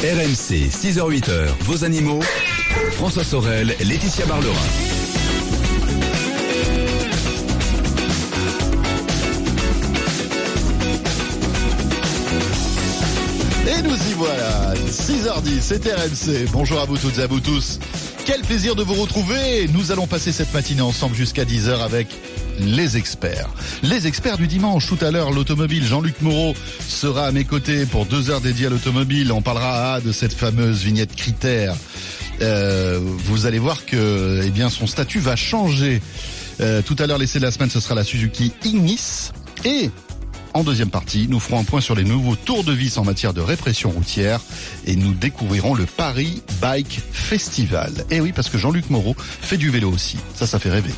RMC, 6h-8h, vos animaux. François Sorel, Laetitia Barlerin. Et nous y voilà, 6h10, c'est RMC. Bonjour à vous toutes et à vous tous. Quel plaisir de vous retrouver. Nous allons passer cette matinée ensemble jusqu'à 10h avec les experts. Les experts du dimanche. Tout à l'heure, l'automobile. Jean-Luc Moreau sera à mes côtés pour deux heures dédiées à l'automobile. On parlera de cette fameuse vignette critère. Euh, vous allez voir que eh bien, son statut va changer. Euh, tout à l'heure, l'essai de la semaine, ce sera la Suzuki Ignis. Et en deuxième partie, nous ferons un point sur les nouveaux tours de vis en matière de répression routière et nous découvrirons le Paris Bike Festival. Et oui, parce que Jean-Luc Moreau fait du vélo aussi. Ça, ça fait rêver.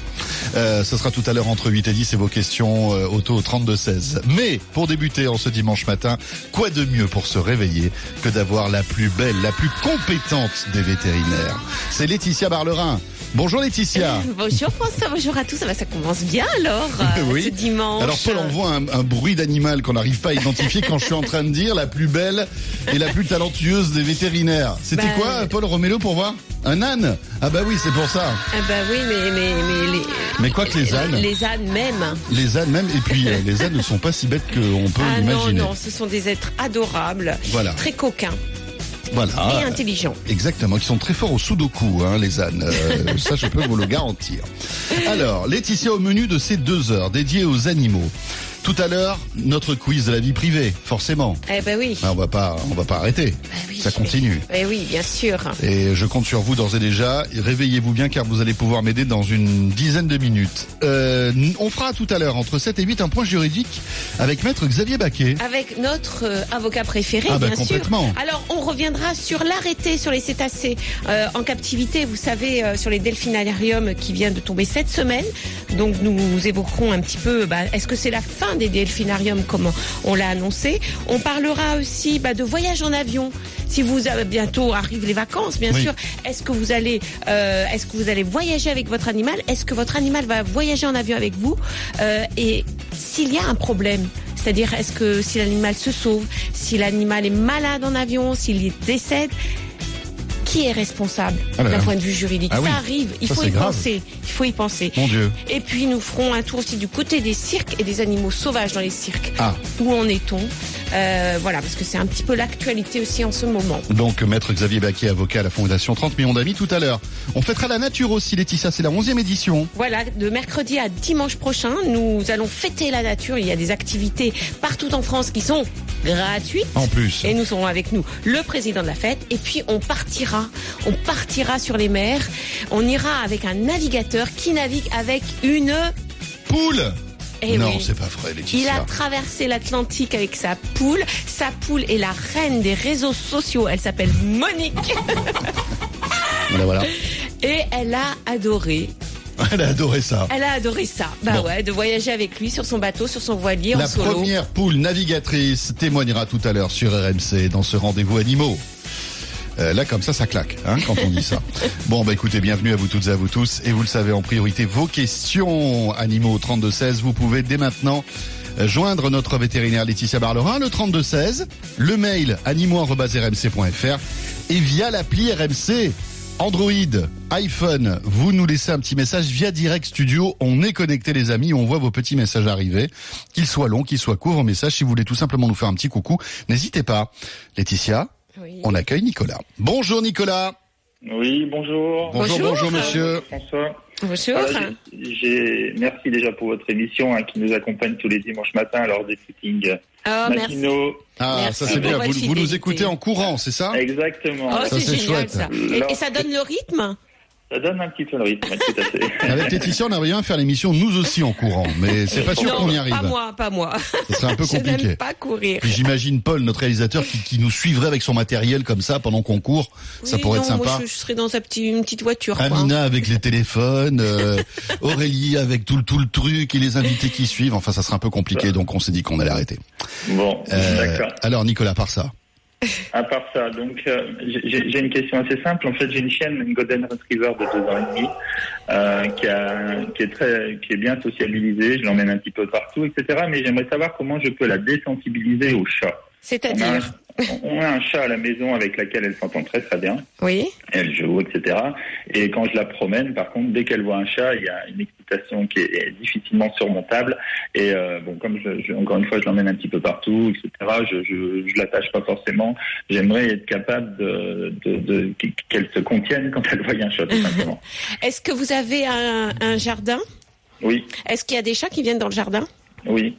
Euh, ce sera tout à l'heure entre 8 et 10 et vos questions euh, auto 32-16. Mais pour débuter en ce dimanche matin, quoi de mieux pour se réveiller que d'avoir la plus belle, la plus compétente des vétérinaires? C'est Laetitia Barlerin. Bonjour Laetitia. Bonjour François, bonjour à tous. Ça, va, ça commence bien alors euh, Oui. ce dimanche. Alors Paul envoie un, un bruit d'animal qu'on n'arrive pas à identifier quand je suis en train de dire la plus belle et la plus talentueuse des vétérinaires. C'était Bah, quoi Paul Romélo pour voir Un âne? Ah bah oui, c'est pour ça. Ah bah oui, mais mais mais les. Mais quoi que les ânes. Les ânes même. Les ânes même, et puis euh, les ânes ne sont pas si bêtes qu'on peut Ah non l'imaginer. non, ce sont des êtres adorables, Voilà. très coquins Voilà. et intelligents. Exactement, qui sont très forts au sudoku, hein, les ânes. Euh, ça, je peux vous le garantir. Alors, Laetitia au menu de ces deux heures dédiées aux animaux. Tout à l'heure, notre quiz de la vie privée, forcément. Eh ben oui. Ah, on va pas, on va pas arrêter. Bah oui. Ça continue. Eh oui, bien sûr. Et je compte sur vous d'ores et déjà. Réveillez-vous bien car vous allez pouvoir m'aider dans une dizaine de minutes. Euh, on fera tout à l'heure, entre 7 et 8, un point juridique avec maître Xavier Baquet. Avec notre euh, avocat préféré, Ah bah, bien complètement. sûr. Alors, on reviendra sur l'arrêté sur les cétacés euh, en captivité, vous savez, sur les delphinariums qui vient de tomber cette semaine. Donc, nous évoquerons un petit peu, bah, est-ce que c'est la fin des delphinariums, comme on l'a annoncé On parlera aussi bah, de voyage en avion. Si vous avez bientôt arrivent les vacances, bien Oui. sûr, est-ce que vous allez, euh, est-ce que vous allez voyager avec votre animal? Est-ce que votre animal va voyager en avion avec vous? Euh, Et s'il y a un problème, c'est-à-dire est-ce que si l'animal se sauve, si l'animal est malade en avion, s'il décède, qui est responsable Ah là d'un point de vue juridique? Ah oui. Ça arrive, il Ça, faut y grave. penser. Il faut y penser. Mon Dieu. Et puis nous ferons un tour aussi du côté des cirques et des animaux sauvages dans les cirques. Ah. Où en est-on? Euh, Voilà, parce que c'est un petit peu l'actualité aussi en ce moment. Donc, maître Xavier Baquet, avocat à la Fondation 30 millions d'amis tout à l'heure. On fêtera la nature aussi, Laetitia. C'est la 11e édition. Voilà, de mercredi à dimanche prochain, nous allons fêter la nature. Il y a des activités partout en France qui sont gratuites. En plus. Et nous serons avec nous le président de la fête. Et puis on partira, on partira sur les mers. On ira avec un navigateur qui navigue avec une. Poule Eh Non, oui. c'est pas vrai, Il Laetitia. a traversé l'Atlantique avec sa poule. Sa poule est la reine des réseaux sociaux. Elle s'appelle Monique. Voilà, voilà. Et elle a adoré. Elle a adoré ça. Elle a adoré ça. Bah Bon. ouais, de voyager avec lui sur son bateau, sur son voilier, en La solo. première poule navigatrice témoignera tout à l'heure sur RMC dans ce rendez-vous animaux. Euh, là, comme ça, ça claque, hein, quand on dit ça. Bon, bah écoutez, bienvenue à vous toutes et à vous tous. Et vous le savez, en priorité, vos questions animaux au 3216. Vous pouvez dès maintenant euh, joindre notre vétérinaire Laetitia Barlerin, le 3216, le mail animaux.rmc.fr et via l'appli RMC. Android, iPhone, vous nous laissez un petit message via Direct Studio. On est connecté les amis, on voit vos petits messages arriver. Qu'ils soient longs, qu'ils soient courts, vos messages. Si vous voulez tout simplement nous faire un petit coucou, n'hésitez pas. Laetitia, Oui. on accueille Nicolas. Bonjour Nicolas. Oui, bonjour. Bonjour, bonjour, Bonjour. monsieur. François. Bonjour. Voilà, j'ai- j'ai- merci déjà pour votre émission hein, qui nous accompagne tous les dimanches matins lors des footings Oh, merci. matinaux. Ah, Merci ça c'est bien. Vous, vous nous écoutez en courant, c'est ça? Exactement. Oh, Ça, c'est c'est génial chouette. ça. Et, et ça donne le rythme? Ça donne un petit peu le rythme, tout à fait. Avec Laetitia, on aimerait bien faire l'émission nous aussi en courant, mais c'est pas sûr qu'on y arrive. Pas moi, pas moi. Ça serait un peu Je compliqué. n'aime pas courir. J'imagine Paul, notre réalisateur, qui, qui nous suivrait avec son matériel comme ça pendant qu'on court. ça pourrait non, être sympa. Moi, je, je serais dans un petit, une petite voiture. quoi. Amina avec les téléphones, euh, Aurélie avec tout le tout le truc et les invités qui suivent. Enfin, ça serait un peu compliqué, donc on s'est dit qu'on allait arrêter. Bon, Euh, d'accord. alors Nicolas, par ça. À part ça, donc euh, j'ai une question assez simple. En fait, j'ai une chienne, une Golden Retriever de deux ans et demi, euh, qui, a, qui est très, qui est bien sociabilisée. Je l'emmène un petit peu partout, etc. Mais j'aimerais savoir comment je peux la désensibiliser au chat. C'est-à-dire? On a un chat à la maison avec laquelle elle s'entend très très bien. Oui. Elle joue, etc. Et quand je la promène, par contre, dès qu'elle voit un chat, il y a une excitation qui est, difficilement surmontable. Et euh, bon, comme je, je- encore une fois, je l'emmène un petit peu partout, etc. Je, je, je l'attache pas forcément. J'aimerais être capable de, de, de- qu'elle se contienne quand elle voit un chat, tout simplement. Est-ce que vous avez un, un jardin? Oui, Est-ce qu'il y a des chats qui viennent dans le jardin? Oui.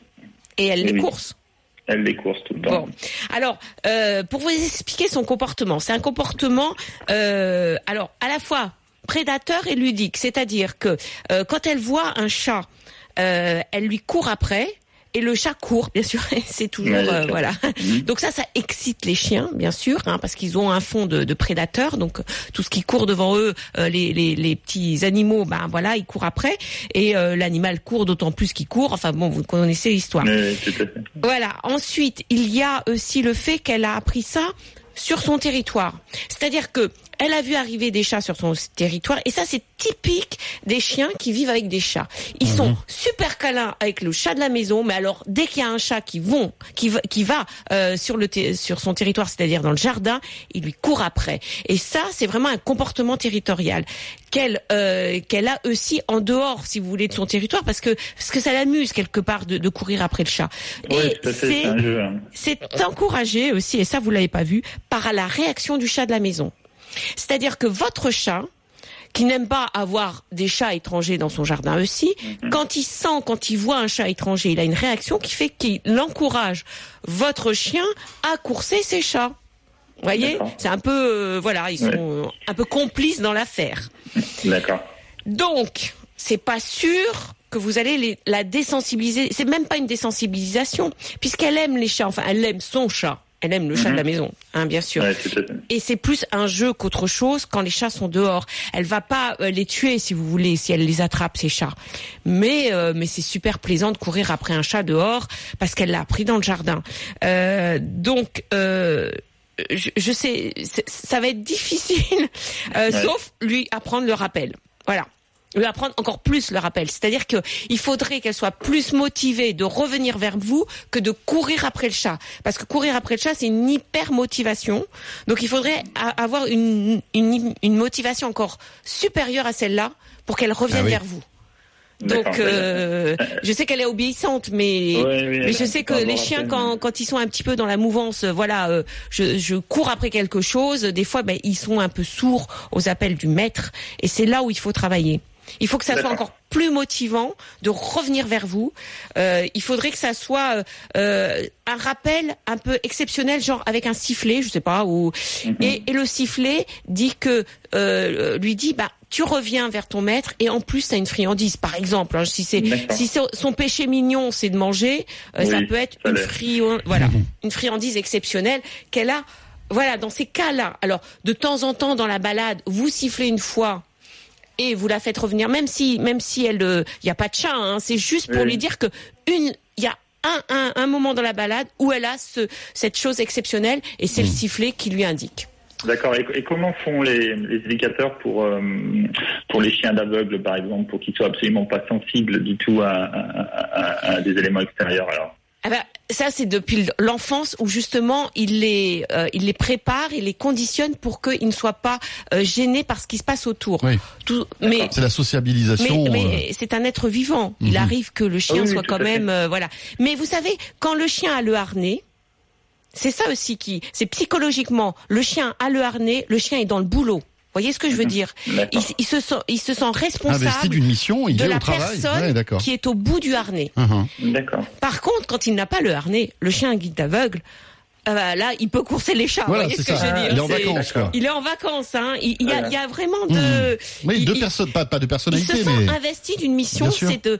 et elle les Oui. course? Elle les tout le temps. Alors euh, pour vous expliquer son comportement, c'est un comportement euh, à la fois prédateur et ludique, c'est-à-dire que euh, quand elle voit un chat, elle lui court après. Et le chat court, bien sûr, c'est toujours euh, voilà. Mhm. Donc ça, ça excite les chiens, bien sûr, hein, parce qu'ils ont un fond de, de prédateurs. Donc euh, tout ce qui court devant eux, euh, les, les, les petits animaux, ben voilà, ils courent après. Et euh, l'animal court d'autant plus qu'il court. Enfin bon, vous connaissez l'histoire. Voilà. Ensuite, il y a aussi le fait qu'elle a appris ça sur son territoire. C'est-à-dire que elle a vu arriver des chats sur son territoire et ça c'est typique des chiens qui vivent avec des chats. Ils sont super câlins avec le chat de la maison, mais alors dès qu'il y a un chat qui vont, qui va, qui va euh, sur le sur son territoire, c'est-à-dire dans le jardin, il lui court après. Et ça c'est vraiment un comportement territorial qu'elle euh, qu'elle a aussi en dehors, si vous voulez, de son territoire, parce que parce que ça l'amuse quelque part de, de courir après le chat. Oui, et c'est C'est un jeu. hein. c'est encouragé aussi, et ça vous l'avez pas vu, par la réaction du chat de la maison. C'est-à-dire que votre chat, qui n'aime pas avoir des chats étrangers dans son jardin aussi, quand il sent, quand il voit un chat étranger, il a une réaction qui fait qu'il encourage votre chien à courser ses chats. Vous voyez, c'est un peu, euh, voilà, ils sont Ouais. un peu complices dans l'affaire. D'accord. Donc, c'est pas sûr que vous allez les- la désensibiliser. C'est même pas une désensibilisation, puisqu'elle aime les chats. Enfin, elle aime son chat. Elle aime le chat de la maison, hein, bien sûr. Ouais. Et c'est plus un jeu qu'autre chose quand les chats sont dehors. Elle va pas euh, les tuer si vous voulez, si elle les attrape ces chats. Mais euh, mais c'est super plaisant de courir après un chat dehors parce qu'elle l'a pris dans le jardin. Euh, donc euh, je, je sais, ça va être difficile, euh, Ouais. sauf lui apprendre le rappel. Voilà. Lui apprendre encore plus le rappel. C'est-à-dire que il faudrait qu'elle soit plus motivée de revenir vers vous que de courir après le chat. Parce que courir après le chat, c'est une hyper motivation. Donc il faudrait a- avoir une, une, une motivation encore supérieure à celle-là pour qu'elle revienne Ah oui. vers vous. Donc, euh, je sais qu'elle est obéissante, mais mais je sais que les chiens, quand, quand ils sont un petit peu dans la mouvance, euh, voilà, euh, je, je cours après quelque chose. Des fois, ben, ils sont un peu sourds aux appels du maître, et c'est là où il faut travailler. Il faut que ça soit encore plus motivant de revenir vers vous. Euh, il faudrait que ça soit euh, euh, un rappel un peu exceptionnel, genre avec un sifflet, je sais pas, ou Mhm. et, et le sifflet dit que euh, lui dit bah tu reviens vers ton maître et en plus tu as une friandise par exemple hein, si c'est si son péché mignon c'est de manger euh, ça peut être ça une voilà une friandise exceptionnelle qu'elle a voilà dans ces cas-là. Alors de temps en temps dans la balade vous sifflez une fois et vous la faites revenir, même si, même si elle, il n'y a pas de chat, hein, c'est juste pour Oui. lui dire que une, il y a un, un, un moment dans la balade où elle a ce, cette chose exceptionnelle et c'est le sifflet qui lui indique. D'accord. Et, et comment font les, les éducateurs pour euh, pour les chiens d'aveugles, par exemple, pour qu'ils soient absolument pas sensibles du tout à, à- à- à des éléments extérieurs Alors, Ah ben, ça, c'est depuis l'enfance où justement il les, euh, il les prépare, il les conditionne pour qu'ils ne soient pas euh, gênés par ce qui se passe autour. Oui. Tout, mais C'est la sociabilisation. mais, euh, mais c'est un être vivant. Il Mhm. arrive que le chien Ah oui, soit quand même, euh, voilà. Mais vous savez, quand le chien a le harnais, c'est ça aussi qui, c'est psychologiquement, le chien a le harnais, le chien est dans le boulot. Vous voyez ce que je veux dire? Il, se sent, il se responsable d'une mission, il de est la au travail. personne Ouais, qui est au bout du harnais. D'accord. Par contre, quand il n'a pas le harnais, le chien guide aveugle, euh, bah, là, il peut courser les chats. Voilà, vous voyez c'est ce que ça. je veux dire Il est en vacances, quoi. Il est en vacances, hein. Il, il y, a, Voilà. il y a vraiment de. Oui, deux il- personnes, pas, pas de personnalité, se sent mais. investi d'une mission, c'est de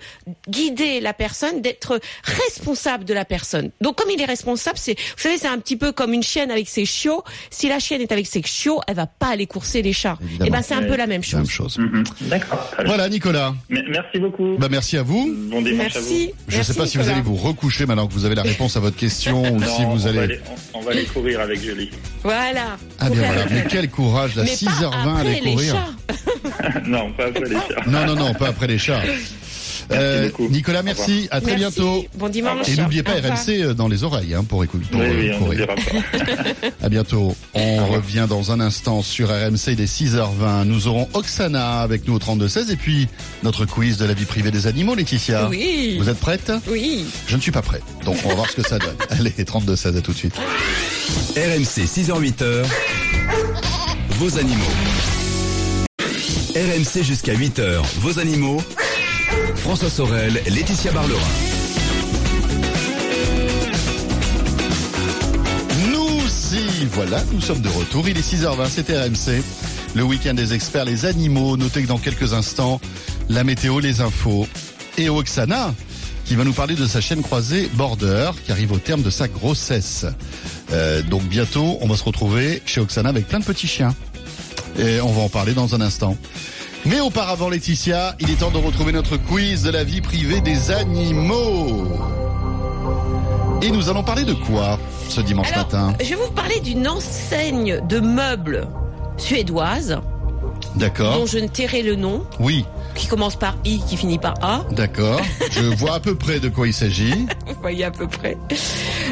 guider la personne, d'être responsable de la personne. Donc comme il est responsable, c'est, vous savez, c'est un petit peu comme une chienne avec ses chiots. Si la chienne est avec ses chiots, elle va pas aller courser les chats. Évidemment. Et ben c'est un peu la même chose. Mhm. D'accord. Voilà, Nicolas. M- Merci beaucoup. Bah, merci à vous. bon dimanche à vous. Merci. Je ne sais pas si vous allez vous recoucher maintenant que vous avez la réponse à votre question ou Non, si vous on, allez. On, on va aller courir avec Julie. Voilà. Ah bien voilà, mais quel courage, à Mais 6h20 pas aller les courir. chats. non, pas après les chats. Non, non, non, pas après les chats. Euh. Nicolas, merci. À très Merci. bientôt. Bon dimanche. Et n'oubliez pas. RMC euh, dans les oreilles hein, pour écouter. Pour, Oui, euh, oui, on. À bientôt. On revient dans un instant sur RMC, est 6h20. Nous aurons Oksana avec nous au 32-16 et puis notre quiz de la vie privée des animaux, Laetitia. Oui. Vous êtes prête Oui. Je ne suis pas prêt. Donc on va voir ce que ça donne. Allez, 32-16 à tout de suite. RMC 6h-8h, vos animaux. RMC jusqu'à 8h, vos animaux. François Sorel, Laetitia Barlerin. Nous y voilà, nous sommes de retour. Il est 6h20, c'est RMC. Le week-end des experts, les animaux. Notez que dans quelques instants, la météo, les infos. Et Oksana, qui va nous parler de sa chaîne croisée Border, qui arrive au terme de sa grossesse. Euh, donc bientôt, on va se retrouver chez Oksana avec plein de petits chiens. Et on va en parler dans un instant. Mais auparavant, Laetitia, il est temps de retrouver notre quiz de la vie privée des animaux. Et nous allons parler de quoi ce dimanche Alors, matin? je vais vous parler d'une enseigne de meubles suédoise D'accord dont je ne tairai le nom, Oui, qui commence par I, qui finit par A. d'accord. Je vois à peu près de quoi il s'agit. Vous voyez à peu près.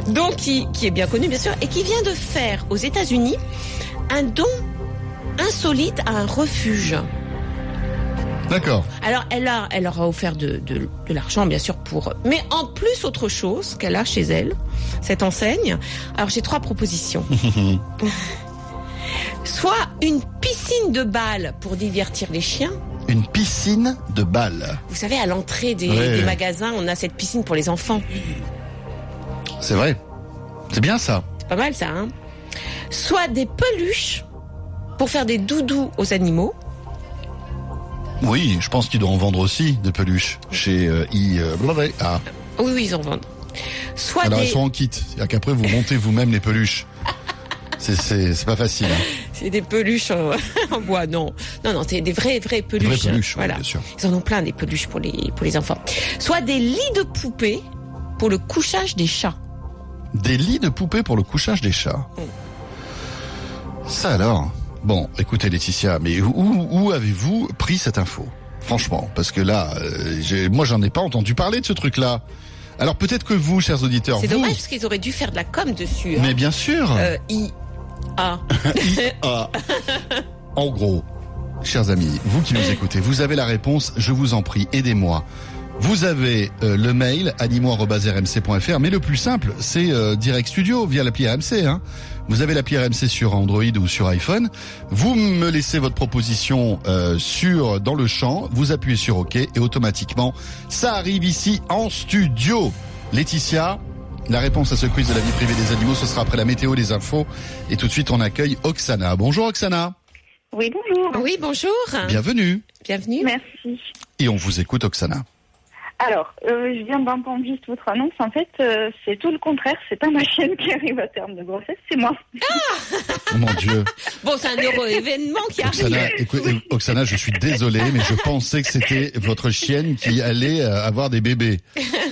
Donc, qui, qui est bien connu, bien sûr, et qui vient de faire aux États-Unis un don insolite à un refuge. D'accord. Alors, elle, a, elle leur a offert de, de, de l'argent, bien sûr, pour. Mais en plus, autre chose qu'elle a chez elle, cette enseigne. Alors, j'ai trois propositions. Soit une piscine de balles pour divertir les chiens. Une piscine de balles. Vous savez, à l'entrée des, Ouais. des magasins, on a cette piscine pour les enfants. C'est vrai. C'est bien ça. C'est pas mal, ça, hein Soit des peluches pour faire des doudous aux animaux. Oui, je pense qu'il doit en vendre aussi de peluches chez euh, I. euh. Ah, Oui, oui, ils en vendent. Soit alors des. elles sont en kit. C'est-à-dire qu'après vous montez vous-même les peluches. C'est pas facile. Hein. C'est des peluches en, en bois, non. Non, non, c'est des vrais, vrais peluches. vraies peluches, oui, bien sûr. Ils en ont plein des peluches pour les, pour les enfants. Soit des lits de poupées pour le couchage des chats. Des lits de poupées pour le couchage des chats. Ça alors? Bon, écoutez Laetitia, mais où, où avez-vous pris cette info? Franchement, parce que là, euh, moi j'en ai pas entendu parler de ce truc-là. Alors peut-être que vous, chers auditeurs, C'est vous, dommage parce qu'ils auraient dû faire de la com dessus. hein. mais bien sûr. Euh, I, A. Ah. En gros, chers amis, vous qui nous écoutez, vous avez la réponse, je vous en prie, aidez-moi. Vous avez euh, le mail animo@rmc.fr, mais le plus simple, c'est euh, Direct Studio via l'appli RMC. Hein. Vous avez l'appli RMC sur Android ou sur iPhone. Vous me laissez votre proposition euh, sur dans le champ, vous appuyez sur OK et automatiquement, ça arrive ici en studio. Laetitia, la réponse à ce quiz de la vie privée des animaux, ce sera après la météo, les infos. Et tout de suite, on accueille Oksana. Bonjour Oksana. Oui, bonjour. Oui, bonjour. Bienvenue. Bienvenue. Merci. Et on vous écoute Oksana. Alors, euh, je viens d'entendre juste votre annonce. En fait, euh, c'est tout le contraire. C'est pas ma chienne qui arrive à terme de grossesse, c'est moi. Oh mon Dieu. Bon, c'est un heureux événement qui arrive. Oksana, écoute, euh, Oksana, je suis désolé, mais je pensais que c'était votre chienne qui allait euh, avoir des bébés.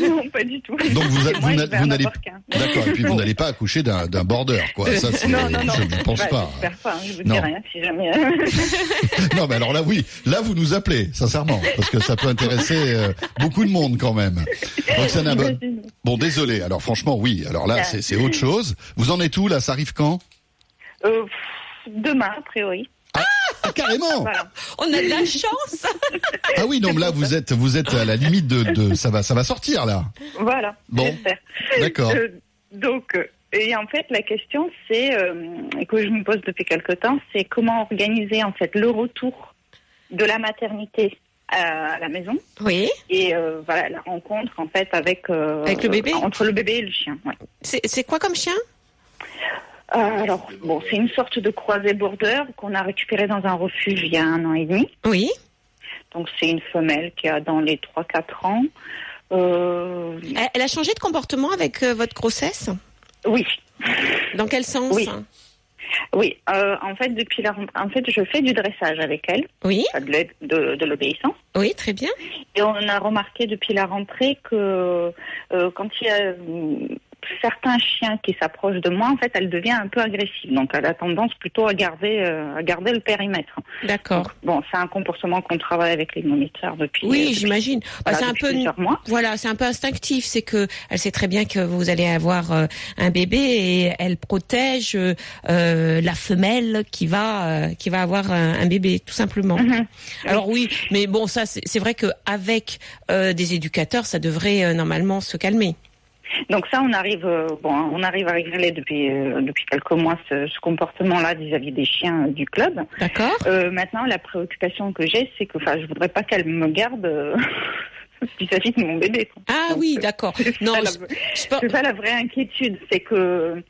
non, pas du tout. Donc vous, a- vous n'a- n'allez. D'accord. Et puis vous n'allez pas accoucher d'un d'un border, quoi. Ça, c'est, Non, non, non. je ne pense Bah, pas. J'espère pas. hein, Je vous Non. dis rien si jamais. Non, mais alors là, oui. Là, vous nous appelez, sincèrement, parce que ça peut intéresser euh, beaucoup de monde quand même. Bon, désolé. Alors franchement, oui. Alors là, c'est c'est autre chose. Vous en êtes où là? Ça arrive quand? Euh, demain, a priori. ah, Carrément. Voilà. On a de la chance. Ah oui, non, mais là, vous êtes, vous êtes à la limite de, de ça va, ça va sortir là. Voilà. Bon. J'espère. D'accord. Euh, donc, euh, et en fait, la question, c'est euh, que je me pose depuis quelque temps, c'est comment organiser en fait le retour de la maternité à la maison Oui. et euh, voilà la rencontre en fait avec euh, Avec le bébé entre le bébé et le chien. Ouais. C'est quoi comme chien? Euh, alors bon, c'est une sorte de croisé border qu'on a récupéré dans un refuge il y a un an et demi. Oui. Donc c'est une femelle qui a dans les 3-4 ans. Euh, Elle, elle a changé de comportement avec euh, votre grossesse? Oui, Dans quel sens? Oui. Oui. Euh, en fait, depuis la, en fait, je fais du dressage avec elle, Oui. de l'obéissance. Oui, très bien. Et on a remarqué depuis la rentrée que euh, quand il y a euh, certains chiens qui s'approchent de moi, en fait, elle devient un peu agressive. Donc, elle a tendance plutôt à garder, euh, à garder le périmètre. D'accord. Bon, c'est un comportement qu'on travaille avec les moniteurs depuis. euh, Oui, depuis- j'imagine. Bah, c'est un peu mois. voilà, c'est un peu instinctif. C'est que elle sait très bien que vous allez avoir euh, un bébé et elle protège euh, euh, la femelle qui va euh, qui va avoir un, un bébé, tout simplement. Mhm. Alors oui, mais bon, ça c'est vrai que avec euh, des éducateurs, ça devrait euh, normalement se calmer. Donc ça, on arrive, euh, bon, on arrive à régler depuis euh, depuis quelques mois ce, ce comportement-là vis-à-vis des chiens euh, du club. D'accord. Euh, maintenant, la préoccupation que j'ai, c'est que, enfin, je voudrais pas qu'elle me garde vis-à-vis de mon bébé. quoi. Ah Donc, oui, d'accord. Non, c'est ça la vraie inquiétude, c'est que.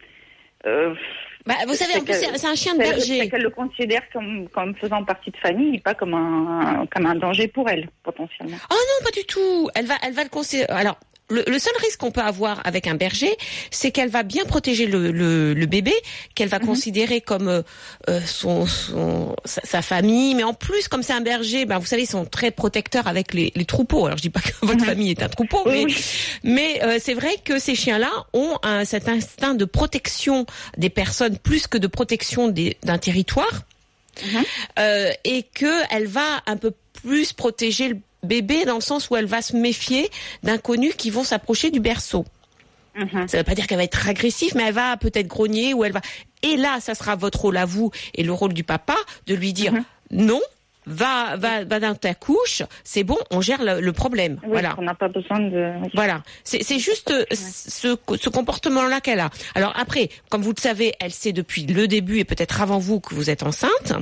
bah, vous savez, en c'est plus un chien de c'est- c'est berger. qu'elle le considère comme, comme faisant partie de famille, pas comme un, comme un danger pour elle, potentiellement. Oh non, pas du tout. Elle va, elle va le considérer. Alors. Le, le seul risque qu'on peut avoir avec un berger, c'est qu'elle va bien protéger le, le, le bébé, qu'elle va considérer comme euh, euh, son, son sa, sa famille, mais en plus comme c'est un berger, ben vous savez, ils sont très protecteurs avec les, les troupeaux. Alors je dis pas que votre famille est un troupeau, mais oui. mais euh, c'est vrai que ces chiens-là ont un, cet instinct de protection des personnes plus que de protection d'un territoire, Mhm. euh, et que elle va un peu plus protéger le bébé dans le sens où elle va se méfier d'inconnus qui vont s'approcher du berceau. Mhm. Ça veut pas dire qu'elle va être agressive, mais elle va peut-être grogner ou elle va. Et là, ça sera votre rôle à vous et le rôle du papa de lui dire Mhm. non. Va, va, va dans ta couche. C'est bon, on gère le, le problème. Oui, voilà. On n'a pas besoin de. Voilà, c'est c'est juste ce, ce comportement-là qu'elle a. Alors après, comme vous le savez, elle sait depuis le début et peut-être avant vous que vous êtes enceinte.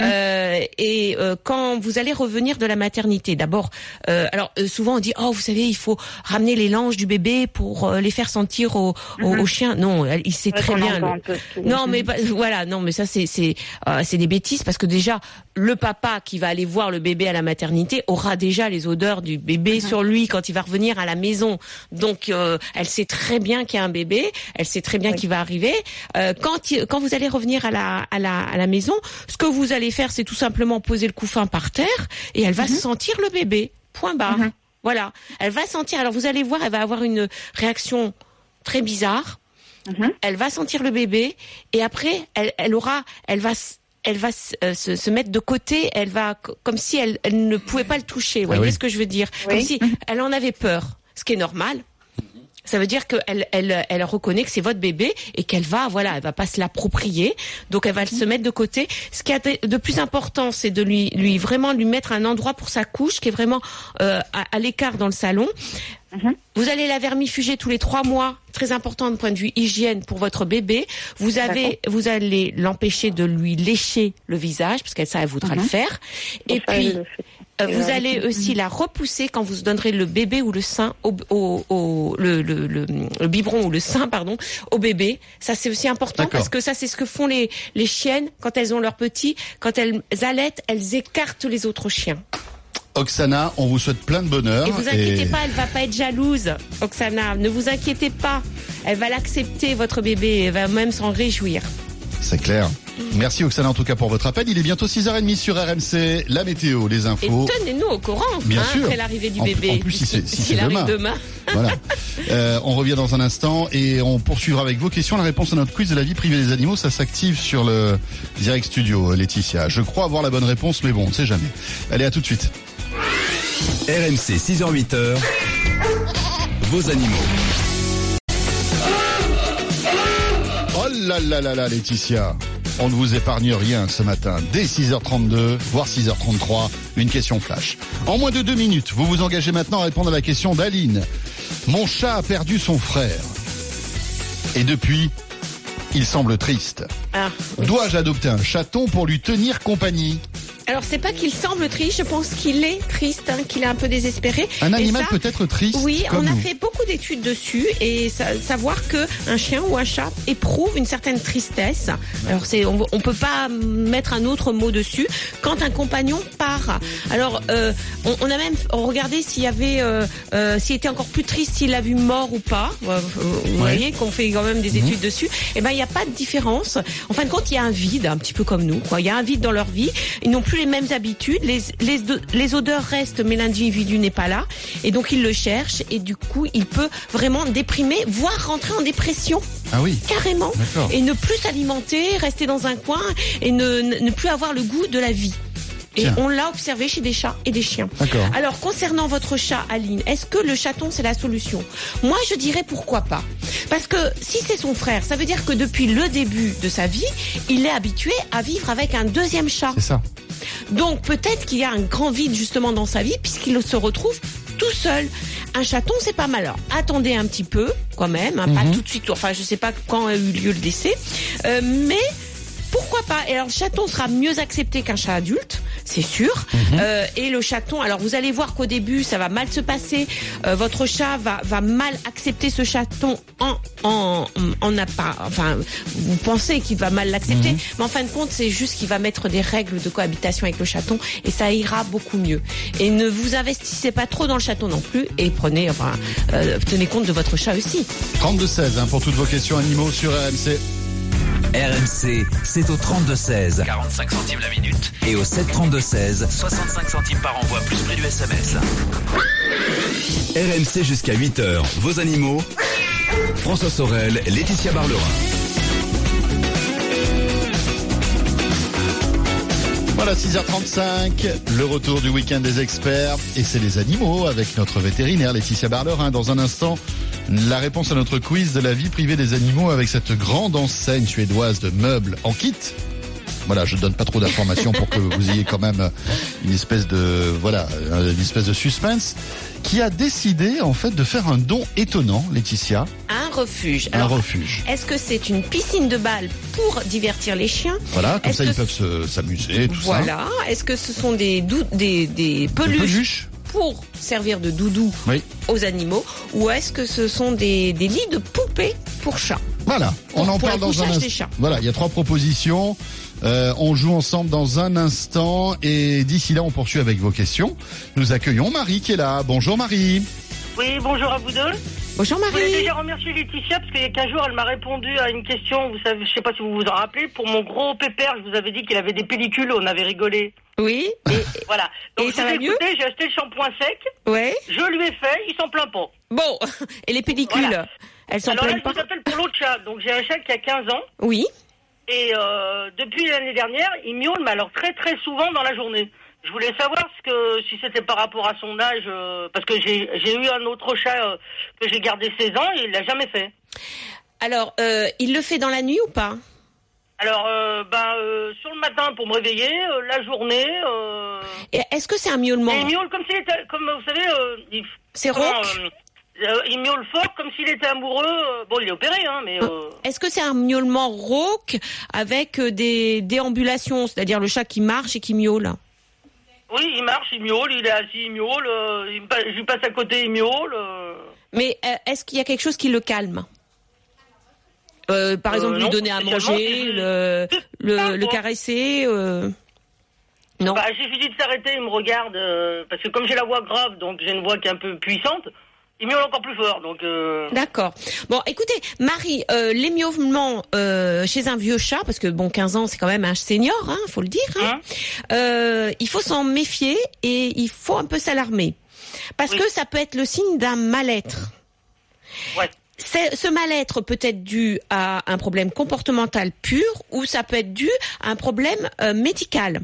Euh, et euh, quand vous allez revenir de la maternité, d'abord, euh, alors euh, souvent on dit oh vous savez il faut ramener les langes du bébé pour euh, les faire sentir au, au, au chien. Non, elle- il sait très bien. le- non, mais voilà, non, mais ça c'est c'est euh, c'est des bêtises parce que déjà le papa qui va aller voir le bébé à la maternité aura déjà les odeurs du bébé sur lui quand il va revenir à la maison. Donc euh, elle sait très bien qu'il y a un bébé, elle sait très bien Oui. qu'il va arriver. Euh, quand quand vous allez revenir à la à la à la maison, ce que vous allez faire c'est tout simplement poser le couffin par terre et elle va sentir le bébé. Point barre. Mhm. Voilà, elle va sentir. Alors vous allez voir, elle va avoir une réaction très bizarre Mhm. elle va sentir le bébé et après elle, elle aura elle va elle va s- euh, se, se mettre de côté elle va co- comme si elle, elle ne pouvait pas le toucher vous voyez Ah oui. ce que je veux dire? Oui. comme si elle en avait peur ce qui est normal ça veut dire qu'elle elle, elle reconnaît que c'est votre bébé et qu'elle va voilà elle va pas se l'approprier donc elle va se mettre de côté ce qui a de plus important c'est de lui lui vraiment lui mettre un endroit pour sa couche qui est vraiment euh, à, à l'écart dans le salon Mhm. vous allez la vermifuger tous les trois mois, très important de point de vue hygiène pour votre bébé. Vous avez, vous allez l'empêcher de lui lécher le visage parce qu'elle ça elle voudra le faire. Et puis euh, vous Euh, allez aussi la repousser quand vous donnerez le bébé ou le sein au, au, au- le, le, le, le biberon ou le sein pardon au bébé. Ça c'est aussi important parce que ça c'est ce que font les les chiennes quand elles ont leur petit, quand elles allaitent, elles écartent les autres chiens. Oksana, on vous souhaite plein de bonheur. Et vous inquiétez et- pas, elle va pas être jalouse, Oksana. Ne vous inquiétez pas. Elle va l'accepter, votre bébé. Elle va même s'en réjouir. C'est clair. Merci Oksana en tout cas pour votre appel. Il est bientôt 6h30 sur RMC. La météo, les Et infos. tenez-nous au courant Bien hein, sûr. après l'arrivée du En- bébé. en plus, si c'est- si demain. Voilà. Euh, on revient dans un instant et on poursuivra avec vos questions. La réponse à notre quiz de la vie privée des animaux, ça s'active sur le direct studio, Laetitia. Je crois avoir la bonne réponse, mais bon, on ne sait jamais. Allez, à tout de suite. RMC 6h-8h. Vos animaux. Oh là là là là, Laetitia. On ne vous épargne rien ce matin. Dès 6h32, voire 6h33, une question flash. En moins de deux minutes, vous vous engagez maintenant à répondre à la question d'Aline. Mon chat a perdu son frère. Et depuis, il semble triste. Ah. Dois-je adopter un chaton pour lui tenir compagnie? Alors c'est pas qu'il semble triste, je pense qu'il est triste, hein, qu'il est un peu désespéré. Un animal ça, peut être triste Oui, comme on a nous. fait beaucoup d'études dessus et sa- savoir que un chien ou un chat éprouve une certaine tristesse. Alors c'est, on, on peut pas mettre un autre mot dessus quand un compagnon part. Alors euh, on, on a même regardé s'il y avait, euh, euh, s'il était encore plus triste s'il l'a vu mort ou pas. Vous voyez qu'on fait quand même des études dessus. Et ben il n'y a pas de différence. En fin de compte, il y a un vide, un petit peu comme nous. Il y a un vide dans leur vie. Ils n'ont plus les mêmes habitudes. Les, les, les odeurs restent, mais l'individu n'est pas là. Et donc ils le cherchent et du coup ils peut vraiment déprimer, voire rentrer en dépression. Ah oui. Carrément. Et ne plus s'alimenter, rester dans un coin et ne, ne plus avoir le goût de la vie. Et Tiens. on l'a observé chez des chats et des chiens. D'accord. Alors, concernant votre chat, Aline, est-ce que le chaton, c'est la solution? Moi, je dirais pourquoi pas. Parce que si c'est son frère, ça veut dire que depuis le début de sa vie, il est habitué à vivre avec un deuxième chat. C'est ça. Donc, peut-être qu'il y a un grand vide justement dans sa vie, puisqu'il se retrouve tout seul. Un chaton, c'est pas mal. Alors, attendez un petit peu, quand même, hein, pas tout de suite. Enfin, je sais pas quand a eu lieu le décès, Euh, mais pourquoi pas? Et alors, le chaton sera mieux accepté qu'un chat adulte, c'est sûr. Euh, et le chaton, alors vous allez voir qu'au début, ça va mal se passer. Euh, votre chat va, va mal accepter ce chaton en en en appa- Enfin, vous pensez qu'il va mal l'accepter, mais en fin de compte, c'est juste qu'il va mettre des règles de cohabitation avec le chaton et ça ira beaucoup mieux. Et ne vous investissez pas trop dans le chaton non plus et prenez, enfin, euh, tenez compte de votre chat aussi. 32-16 hein, pour toutes vos questions animaux sur RMC. RMC, c'est au 32-16. 45 centimes la minute. Et au 732-16. 65 centimes par envoi, plus prix du SMS. RMC jusqu'à 8h. Vos animaux. François Sorel, Laetitia Barlerin. Voilà, 6h35, le retour du week-end des experts. Et c'est les animaux avec notre vétérinaire Laetitia Barlerin. Dans un instant, la réponse à notre quiz de la vie privée des animaux avec cette grande enseigne suédoise de meubles en kit. Voilà, je donne pas trop d'informations pour que vous ayez quand même une espèce de voilà, une espèce de suspense qui a décidé en fait de faire un don étonnant, Laetitia, Un refuge. un Alors, refuge. Est-ce que c'est une piscine de balles pour divertir les chiens? Voilà, comme ça ils peuvent se- s'amuser, tout ça. Voilà. Est-ce que ce sont des, des, des Des peluches, peluches. pour servir de doudou Oui. aux animaux? Ou est-ce que ce sont des, des lits de poupées pour chats? Voilà, on Pour- en pour parle le dans un instant. chats. Voilà, il y a trois propositions. Euh, on joue ensemble dans un instant et d'ici là, on poursuit avec vos questions. Nous accueillons Marie qui est là. Bonjour Marie. Oui, bonjour à vous deux. Bonjour Je voulais Marie. déjà remercier Laetitia parce qu'il y a 15 jours, elle m'a répondu à une question. Vous savez, je sais pas si vous vous en rappelez. Pour mon gros pépère, je vous avais dit qu'il avait des pellicules. On avait rigolé. Oui. Et, Voilà. Donc Et ça va mieux écouté, J'ai acheté le shampoing sec. ouais. Je lui ai fait. Il s'en plaint pas. Bon. Et les pellicules, Voilà. elles s'en Alors là, je vous appelle pour l'autre chat. Donc j'ai un chat qui a 15 ans Oui. Et euh, depuis l'année dernière, il miaule, mais alors très très souvent dans la journée. Je voulais savoir ce que si c'était par rapport à son âge, euh, parce que j'ai eu un autre chat euh, que j'ai gardé 16 ans et il l'a jamais fait. Alors, il le fait dans la nuit ou pas? Alors, euh, euh, sur le matin pour me réveiller, euh, la journée, Est-ce que c'est un miaulement? il miaule comme s'il était, comme vous savez, C'est rauque il miaule fort comme s'il était amoureux. euh, bon, il est opéré, hein, mais euh, Est-ce que c'est un miaulement rauque avec euh, des déambulations, c'est-à-dire le chat qui marche et qui miaule? Oui, il marche, il miaule, il est assis, il miaule, euh, je lui passe à côté, il miaule. euh. Mais euh, est-ce qu'il y a quelque chose qui le calme? Euh, Par Euh, exemple, lui non, donner à manger, le, caresser euh, Non? Bah, j'ai fini de s'arrêter, il me regarde, euh, parce que comme j'ai la voix grave, donc j'ai une voix qui est un peu puissante, il miaule encore plus fort, donc... Euh... D'accord. Bon, écoutez, Marie, euh, les miaulements euh, chez un vieux chat, parce que bon, 15 ans, c'est quand même un senior, hein, faut le dire. Hein, euh, il faut s'en méfier et il faut un peu s'alarmer, parce Oui. que ça peut être le signe d'un mal-être. Ouais. Ce mal-être peut être dû à un problème comportemental pur ou ça peut être dû à un problème euh, médical.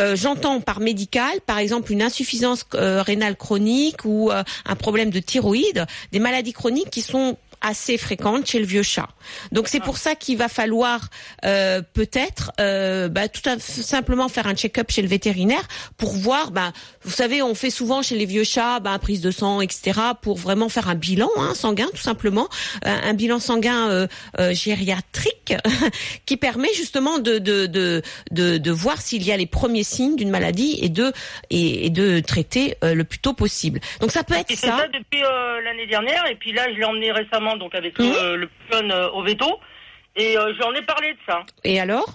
Euh, J'entends par médical, par exemple, une insuffisance euh, rénale chronique ou un problème de thyroïde, des maladies chroniques qui sont assez fréquentes chez le vieux chat. Donc c'est pour ça qu'il va falloir euh, peut-être euh, bah, tout simplement faire un check-up chez le vétérinaire pour voir. Bah, vous savez, on fait souvent chez les vieux chats bah, prise de sang, etc. pour vraiment faire un bilan hein, sanguin, tout simplement, un, un bilan sanguin euh, euh, gériatrique qui permet justement de de de de, de voir s'il y a les premiers signes d'une maladie et de et, et de traiter euh, le plus tôt possible. Donc ça peut être ça. ça depuis euh, l'année dernière, et puis là, je l'ai emmené récemment, donc avec euh, le plus jeune euh, au veto, et euh, je lui en ai parlé de ça. Et alors?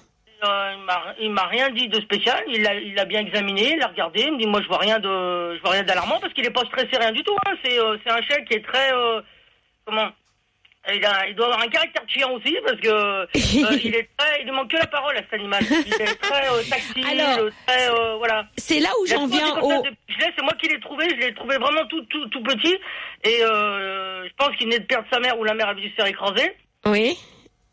Euh, il m'a- rien dit de spécial, il l'a il bien examiné, il l'a regardé, il me dit moi je vois rien de je vois rien d'alarmant parce qu'il est pas stressé rien du tout. Hein. C'est euh, c'est un chien qui est très euh, comment? Il, a, il doit avoir un caractère chien aussi parce que euh, il est très, il lui manque que la parole à cet animal. Il est très euh, tactile, Alors, très euh, voilà. C'est là où j'en viens au. c'est moi qui l'ai trouvé. Je l'ai trouvé vraiment tout, tout, tout petit. Et euh, je pense qu'il venait de perdre sa mère ou la mère avait dû se faire écraser. Oui.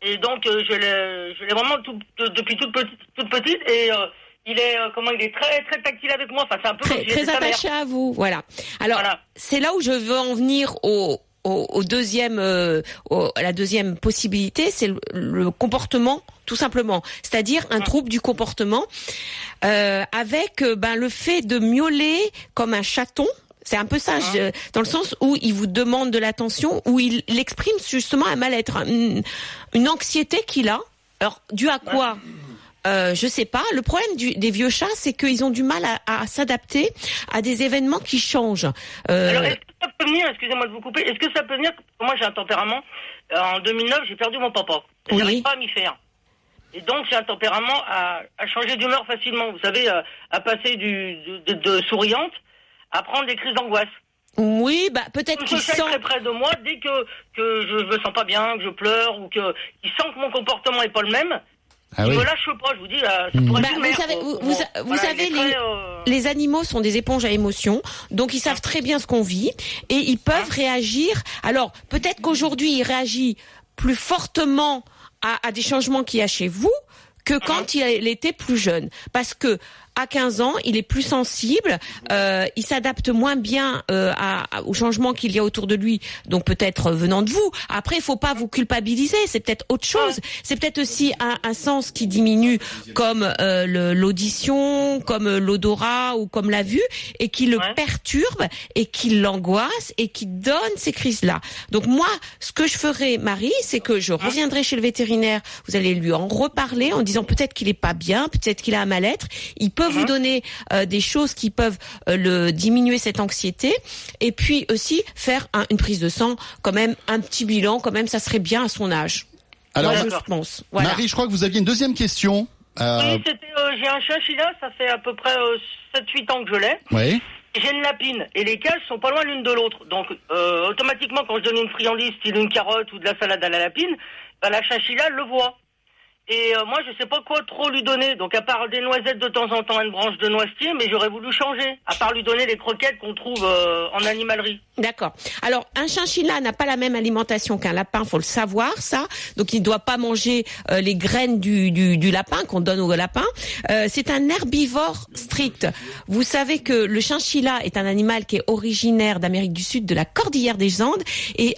Et donc euh, je l'ai, je l'ai vraiment tout, de- depuis toute petite, toute petite. Et euh, il est, euh, comment, il est très, très tactile avec moi. Enfin, c'est un peu Très, très attaché à vous. Voilà. Alors, Voilà. c'est là où je veux en venir au, au, au deuxième, euh, au- la deuxième possibilité, c'est le, le comportement, tout simplement. C'est-à-dire un trouble du comportement euh, avec euh, ben, le fait de miauler comme un chaton. C'est un peu ça, je- dans le sens où il vous demande de l'attention, où il, il exprime justement un mal-être, une, une anxiété qu'il a. Alors, dû à quoi? Euh, je sais pas. Le problème du- des vieux chats, c'est qu'ils ont du mal à, à s'adapter à des événements qui changent. Euh, Alors, est-ce que ça peut venir, excusez-moi de vous couper, est-ce que ça peut venir, moi j'ai un tempérament, euh, en 2009 j'ai perdu mon papa, Oui. j'arrive pas à m'y faire. Et donc j'ai un tempérament à, à changer d'humeur facilement, vous savez, à, à passer du, de, de- de souriante à prendre des crises d'angoisse. oui, bah peut-être qu'il sent. très près de moi, dès que, que je me sens pas bien, que je pleure, ou que il sent que mon comportement est pas le même, Ah oui. me lâche pas, je vous dis, euh, ça pourrait Bah, vous savez- vous- vous vous savez, les- très, euh, Les animaux sont des éponges à émotions, donc ils savent très bien ce qu'on vit et ils peuvent réagir. Alors peut-être qu'aujourd'hui il réagit plus fortement à, à des changements qu'il y a chez vous que quand il était plus jeune, parce que à 15 ans, il est plus sensible, euh, il s'adapte moins bien euh, à, à- aux changements qu'il y a autour de lui, donc peut-être euh, venant de vous. Après, il faut pas vous culpabiliser, c'est peut-être autre chose. C'est peut-être aussi un, un sens qui diminue, comme euh, l'audition, comme l'odorat ou comme la vue, et qui le Ouais. perturbe et qui l'angoisse et qui donne ces crises-là. Donc moi, ce que je ferai, Marie, c'est que je reviendrai chez le vétérinaire. Vous allez lui en reparler en disant peut-être qu'il est pas bien, peut-être qu'il a un mal-être. Il peut vous donner euh, des choses qui peuvent euh, le diminuer cette anxiété, et puis aussi faire un- une prise de sang, quand même un petit bilan, quand même, ça serait bien à son âge. Alors, Moi, je pense. Voilà. Marie, je crois que vous aviez une deuxième question. Euh, Oui, c'était, euh, j'ai un chinchilla, ça fait à peu près 7-8 ans que je l'ai. oui. J'ai une lapine et les cages sont pas loin l'une de l'autre. Donc euh, automatiquement quand je donne une friandise, style une carotte ou de la salade à la lapine, bah, la chinchilla le voit. Et euh, moi je sais pas quoi trop lui donner. Donc à part des noisettes de temps en temps, une branche de noisetier, mais j'aurais voulu changer. À part lui donner les croquettes qu'on trouve euh, en animalerie. D'accord. Alors, un chinchilla n'a pas la même alimentation qu'un lapin, faut le savoir, ça. Donc, il ne doit pas manger euh, les graines du, du, lapin qu'on donne au lapin. C'est un herbivore strict. Vous savez que le chinchilla est un animal qui est originaire d'Amérique du Sud, de la cordillère des Andes, et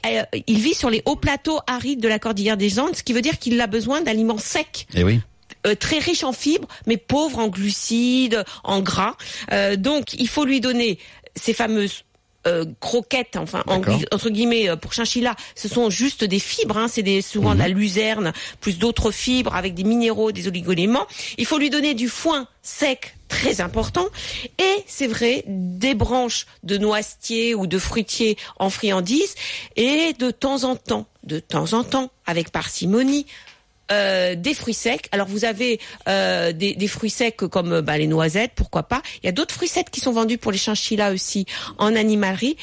il vit sur les hauts plateaux arides de la cordillère des Andes, ce qui veut dire qu'il a besoin d'aliments secs Eh oui. euh, très riche en fibres, mais pauvre en glucides, en gras. Euh, donc, il faut lui donner ces fameuses euh, croquettes, enfin en entre guillemets pour chinchilla, ce sont juste des fibres, hein, c'est des, souvent de la luzerne plus d'autres fibres avec des minéraux, des oligoéléments. Il faut lui donner du foin sec, très important, et c'est vrai des branches de noisetier ou de fruitier en friandise, et de temps en temps, de temps en temps, avec parcimonie, euh, des fruits secs. Alors vous avez euh, des, des fruits secs comme euh, bah, les noisettes, pourquoi pas. Il y a d'autres fruits secs qui sont vendus pour les chinchillas aussi en animalerie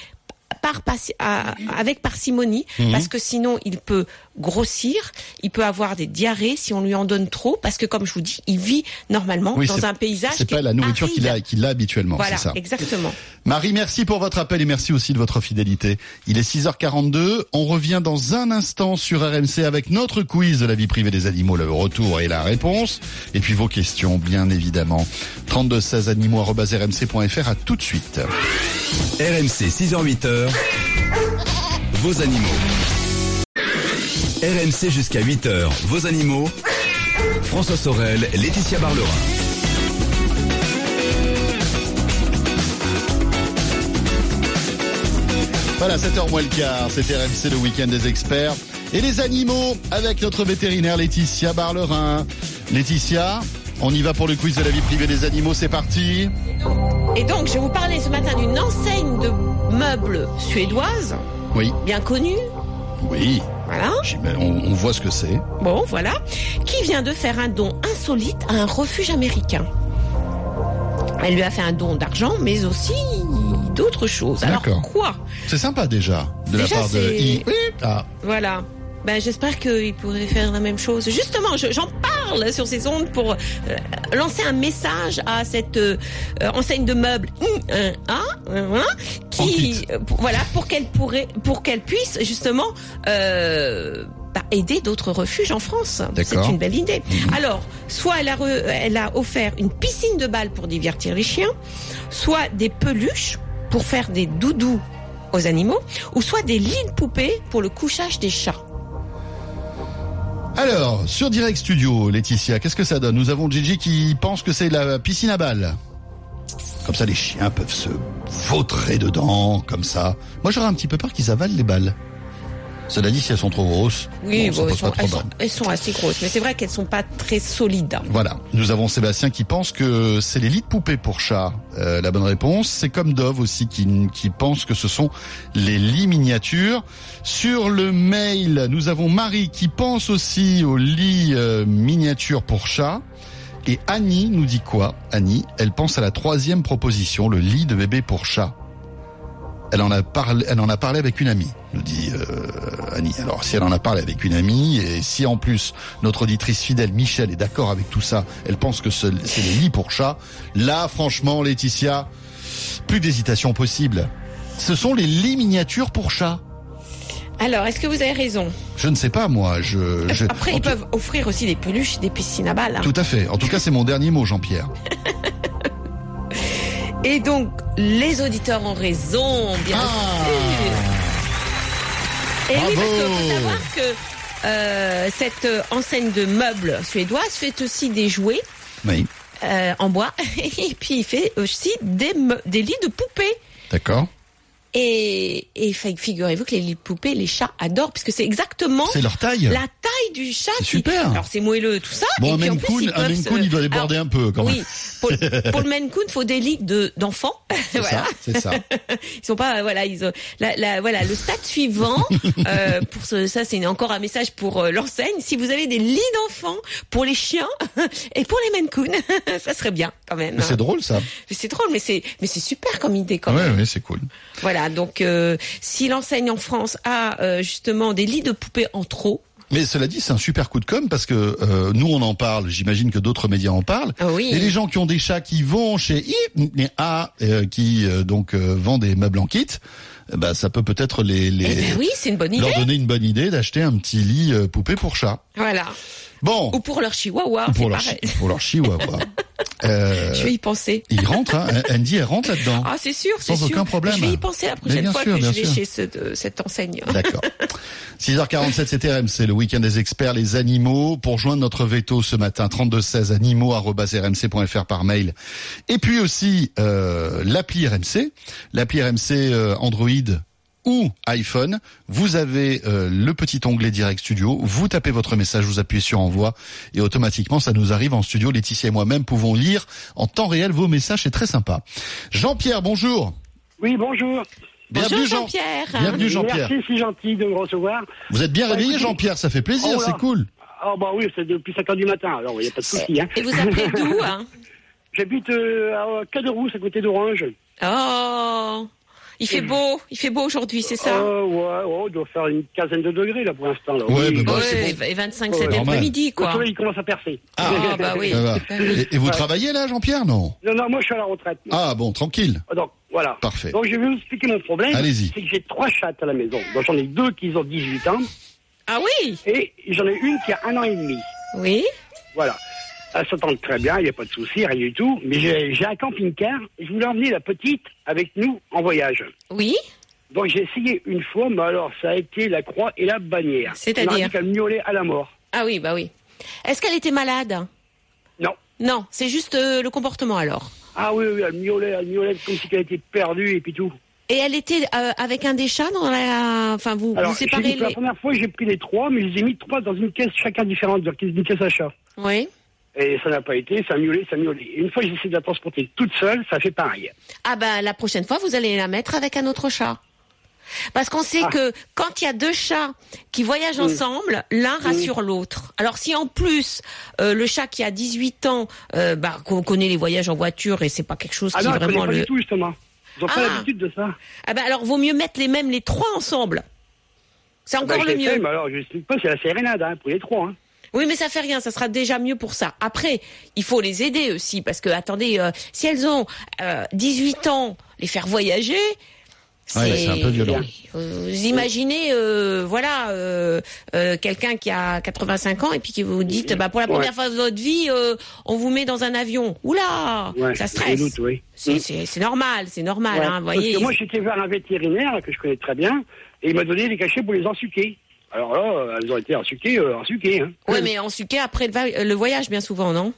par, à- avec parcimonie parce que sinon il peut grossir, il peut avoir des diarrhées si on lui en donne trop parce que comme je vous dis, il vit normalement Oui, dans un paysage C'est pas la nourriture qu'il a, qu'il a habituellement, Voilà, c'est ça. exactement. Marie, merci pour votre appel et merci aussi de votre fidélité. Il est 6h42. On revient dans un instant sur RMC avec notre quiz de la vie privée des animaux, le retour et la réponse. Et puis vos questions, bien évidemment. 32 16 animaux.rmc.fr. À tout de suite. RMC 6h-8h, vos animaux. RMC jusqu'à 8h, vos animaux. François Sorel, Laetitia Barlerin. Voilà, 7h moins le quart. C'est RMC, le week-end des experts. Et les animaux avec notre vétérinaire Laetitia Barlerin. Laetitia, on y va pour le quiz de la vie privée des animaux. C'est parti. Et donc je vais vous parler ce matin d'une enseigne de meubles suédoise, Oui, bien connue. oui. Voilà. J'im- On, on voit ce que c'est. Bon, voilà. Qui vient de faire un don insolite à un refuge américain? Elle lui a fait un don d'argent, mais aussi d'autres choses. Alors quoi? C'est sympa déjà de Déjà, la part de I. Ah, Voilà. Ben, j'espère qu'il pourrait faire la même chose. Justement, je- j'en parle sur ces ondes pour euh, lancer un message à cette euh, enseigne de meubles euh, hein, qui, euh, voilà, pour qu'elle pourrait, pour qu'elle puisse justement bah, aider d'autres refuges en France. C'est une belle idée. Alors, soit elle a, re- elle a offert une piscine de balles pour divertir les chiens, soit des peluches pour faire des doudous aux animaux, ou soit des lits de poupées pour le couchage des chats. Alors, sur Direct Studio, Laetitia, qu'est-ce que ça donne Nous avons Gigi qui pense que c'est la piscine à balles. Comme ça, les chiens peuvent se vautrer dedans, comme ça. Moi, j'aurais un petit peu peur qu'ils avalent les balles. Cela dit, si elles sont trop grosses, Oui, bon, elles, sont, elles sont assez grosses, mais c'est vrai qu'elles sont pas très solides. Voilà, nous avons Sébastien qui pense que c'est les lits de poupées pour chat. Euh, la bonne réponse, c'est comme Dove aussi qui, qui pense que ce sont les lits miniatures. Sur le mail, nous avons Marie qui pense aussi aux lits euh, miniatures pour chat. Et Annie nous dit quoi? Annie, elle pense à la troisième proposition, le lit de bébé pour chat. Elle en a parlé, elle en a parlé avec une amie, nous dit euh, Annie. Alors si elle en a parlé avec une amie et si en plus notre auditrice fidèle Michel est d'accord avec tout ça, elle pense que ce- c'est les lits pour chat. Là, franchement, Laetitia, plus d'hésitation possible. Ce sont les lits miniatures pour chat. Alors, est-ce que vous avez raison? Je ne sais pas moi. Je, je- Après, ils peuvent offrir aussi des peluches, des piscines à balles. hein. Tout à fait. En tout cas, c'est mon dernier mot, Jean-Pierre. Et donc, les auditeurs ont raison, bien Ah. sûr. Et oui, parce qu'il faut savoir que euh, cette euh, enseigne de meubles suédoise fait aussi des jouets Oui, euh, en bois et puis il fait aussi des, des lits de poupées. d'accord. Et, et fi- figurez-vous que les poupées, les chats adorent, puisque c'est exactement C'est leur taille. la taille du chat. C'est qui- super. Alors c'est moelleux tout ça. Bon, et un puis en Maine plus, ils un Maine se- Coon, il doit déborder Alors, un peu quand même. Oui, pour, pour le Maine Coon, faut des lits de d'enfants. C'est voilà. ça, c'est ça. Ils sont pas voilà ils ont, la, la- voilà le stade suivant euh, pour ce, ça c'est encore un message pour euh, l'enseigne si vous avez des lits d'enfants pour les chiens et pour les Maine Coon ça serait bien quand même Mais C'est drôle ça. c'est drôle mais c'est mais c'est super comme idée quand Ouais, même ouais, c'est cool. voilà donc euh, si l'enseigne en France a euh, justement des lits de poupées en trop Mais cela dit, c'est un super coup de com parce que euh, nous on en parle. J'imagine que d'autres médias en parlent. Ah oui. Et les gens qui ont des chats qui vont chez A, euh, qui euh, donc vend des meubles en kit, bah ça peut peut-être les, les eh ben oui c'est une bonne idée leur donner une bonne idée d'acheter un petit lit poupée pour chat. voilà Bon, ou pour leur chihuahua ou pour leur pareil. chi- pour leur chihuahua. Euh, je vais y penser il rentre, hein. Andy, elle rentre là-dedans. ah c'est sûr c'est Sans sûr aucun problème. je vais y penser la prochaine fois sûr, que je vais sûr. chez ce, de- cette enseigne D'accord. 6h47, c'était RMC, le week-end des experts, les animaux. Pour joindre notre veto ce matin, 3216 animaux.rmc.fr par mail. Et puis aussi euh, l'appli RMC, l'appli RMC euh, Android ou iPhone, vous avez euh, le petit onglet Direct Studio, vous tapez votre message, vous appuyez sur Envoi et automatiquement ça nous arrive en studio. Laetitia et moi-même pouvons lire en temps réel vos messages, c'est très sympa. Jean-Pierre, bonjour. Oui, bonjour. Bienvenue Jean. Jean-Pierre Bienvenue Jean-Pierre. Merci, c'est gentil de me recevoir. Vous êtes bien Bah, réveillé écoutez- Jean-Pierre, ça fait plaisir, Oh c'est cool. Ah bah oui, c'est depuis 5 heures du matin, alors il n'y a pas de souci. Hein. Et vous appelez d'où hein J'habite euh, à Caderousse, à côté d'Orange. Oh, il fait beau, il fait beau aujourd'hui, c'est ça Euh, ouais, ouais, il doit faire une quinzaine de degrés là pour l'instant. Là. Ouais, Oui. mais bah, Ouais, c'est bon. et 25 Ouais, cet après-midi, Le quoi. soleil il commence à percer. Ah, bah oui. Bah. Et, et vous travaillez là, Jean-Pierre, non Non, non, moi je suis à la retraite. Ah bon, tranquille. Donc voilà. Parfait. Donc je vais vous expliquer mon problème. Allez-y. C'est que j'ai trois chattes à la maison. Donc j'en ai deux qui ont 18 ans Ah oui et j'en ai une qui a un an et demi. Oui Voilà. Elle s'entend très bien, il n'y a pas de souci, rien du tout. Mais j'ai un camping-car et je voulais emmener la petite avec nous en voyage. Oui Donc j'ai essayé une fois, mais alors ça a été la croix et la bannière. C'est-à-dire qu'elle miaulait à la mort. Ah oui, bah oui. Est-ce qu'elle était malade? Non. Non, c'est juste euh, le comportement alors. Ah oui, oui, elle miaulait, elle miaulait comme si elle était perdue et puis tout. Et elle était euh, avec un des chats dans la... Enfin, vous, Alors, vous séparez que la les... première fois, j'ai pris les trois, mais je les ai mis trois dans une caisse chacun différente, dans une caisse à chat. Oui. Et ça n'a pas été, ça a miaulé, ça a miaulé. Une fois, j'ai essayé de la transporter toute seule, ça fait pareil. Ah bah la prochaine fois, vous allez la mettre avec un autre chat. Parce qu'on sait Ah. que quand il y a deux chats qui voyagent Mm. ensemble, l'un rassure l'autre. Alors si en plus euh, le chat qui a 18 ans, euh, bah, qu'on connaît les voyages en voiture et c'est pas quelque chose Ah qui non, est vraiment pas le. du tout, justement. Ils ont pas Ah. l'habitude de ça. Ah bah alors vaut mieux mettre les mêmes les trois ensemble. C'est Bah, encore je le fait, mieux. mais alors, je explique pas, c'est la sérénade, hein, pour les trois. Hein. Oui, mais ça fait rien, ça sera déjà mieux pour ça. Après, il faut les aider aussi, parce que attendez, euh, si elles ont euh, 18 ans, les faire voyager. Ouais, c'est un peu violent. Euh, Vous imaginez, euh, voilà, euh, euh, quelqu'un qui a 85 ans et puis qui vous dites, bah pour la première Ouais. fois de votre vie, euh, on vous met dans un avion. Oula, Ouais, ça stresse. oui. C'est- C'est c'est normal, c'est normal, Ouais. hein, vous Parce voyez. que moi, j'étais vers un vétérinaire que je connais très bien, et il m'a donné des cachets pour les ensuquer. Alors là, euh, elles ont été ensuquées, euh, ensuquées. Hein. Ouais, mais en suquet après le, le voyage, bien souvent, non?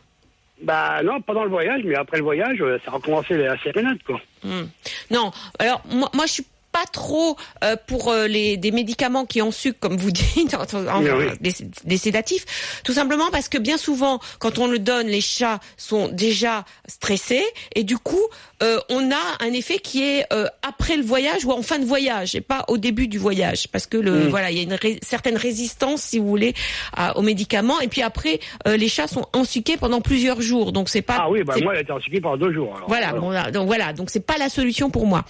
Bah non, pendant le voyage, mais après le voyage, euh, ça a recommencé la sérénade, quoi. Hmm. Non, alors moi, moi je suis pas trop euh, pour euh, les des médicaments qui en sucre comme vous dites en- en- Oui. Des, des sédatifs tout simplement parce que bien souvent quand on le donne les chats sont déjà stressés et du coup euh, on a un effet qui est euh, après le voyage ou en fin de voyage et pas au début du voyage parce que le Mm. voilà il y a une ré- certaine résistance si vous voulez à- aux médicaments et puis après euh, les chats sont ensuqués pendant plusieurs jours donc c'est pas Ah oui, bah moi, elle a été ensuquée pendant deux jours. alors. voilà, Alors, bon, là, donc voilà, donc c'est pas la solution pour moi.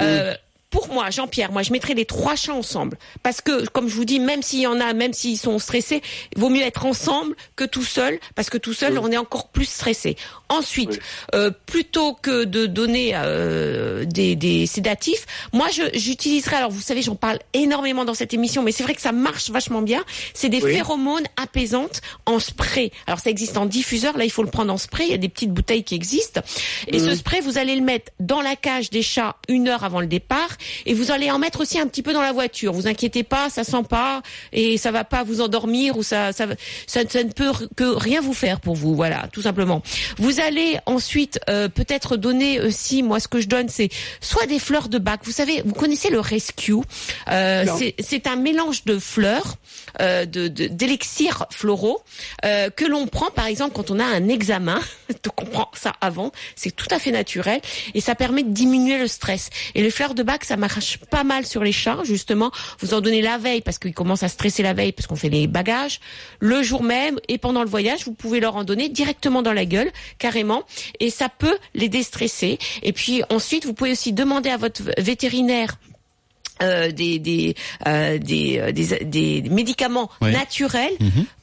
Euh, Pour moi, Jean-Pierre, moi je mettrais les trois chats ensemble parce que, comme je vous dis, même s'il y en a, même s'ils sont stressés, il vaut mieux être ensemble que tout seul parce que tout seul, on est encore plus stressé. Ensuite, Oui. euh, plutôt que de donner euh, des, des sédatifs, moi j'utiliserais. Alors vous savez, j'en parle énormément dans cette émission, mais c'est vrai que ça marche vachement bien. C'est des Oui. phéromones apaisantes en spray. Alors ça existe en diffuseur. Là, il faut le prendre en spray. Il y a des petites bouteilles qui existent. Et ce spray, vous allez le mettre dans la cage des chats une heure avant le départ, et vous allez en mettre aussi un petit peu dans la voiture. Vous inquiétez pas, ça sent pas et ça va pas vous endormir ou ça ça ça, ça ne peut que rien vous faire pour vous. Voilà, tout simplement. Vous allez ensuite euh, peut-être donner aussi, moi ce que je donne, c'est soit des fleurs de bac. Vous savez, vous connaissez le rescue. Euh, c'est un mélange de fleurs, euh, de de- d'élixirs floraux euh, que l'on prend par exemple quand on a un examen. Donc on prend ça avant, c'est tout à fait naturel et ça permet de diminuer le stress. Et les fleurs de bac, ça marche pas mal sur les chats justement. Vous en donnez la veille parce qu'ils commencent à stresser la veille parce qu'on fait les bagages. Le jour même et pendant le voyage, vous pouvez leur en donner directement dans la gueule, carrément, et ça peut les déstresser. Et puis ensuite, vous pouvez aussi demander à votre vétérinaire euh, des des, euh, des, euh, des des médicaments Oui. naturels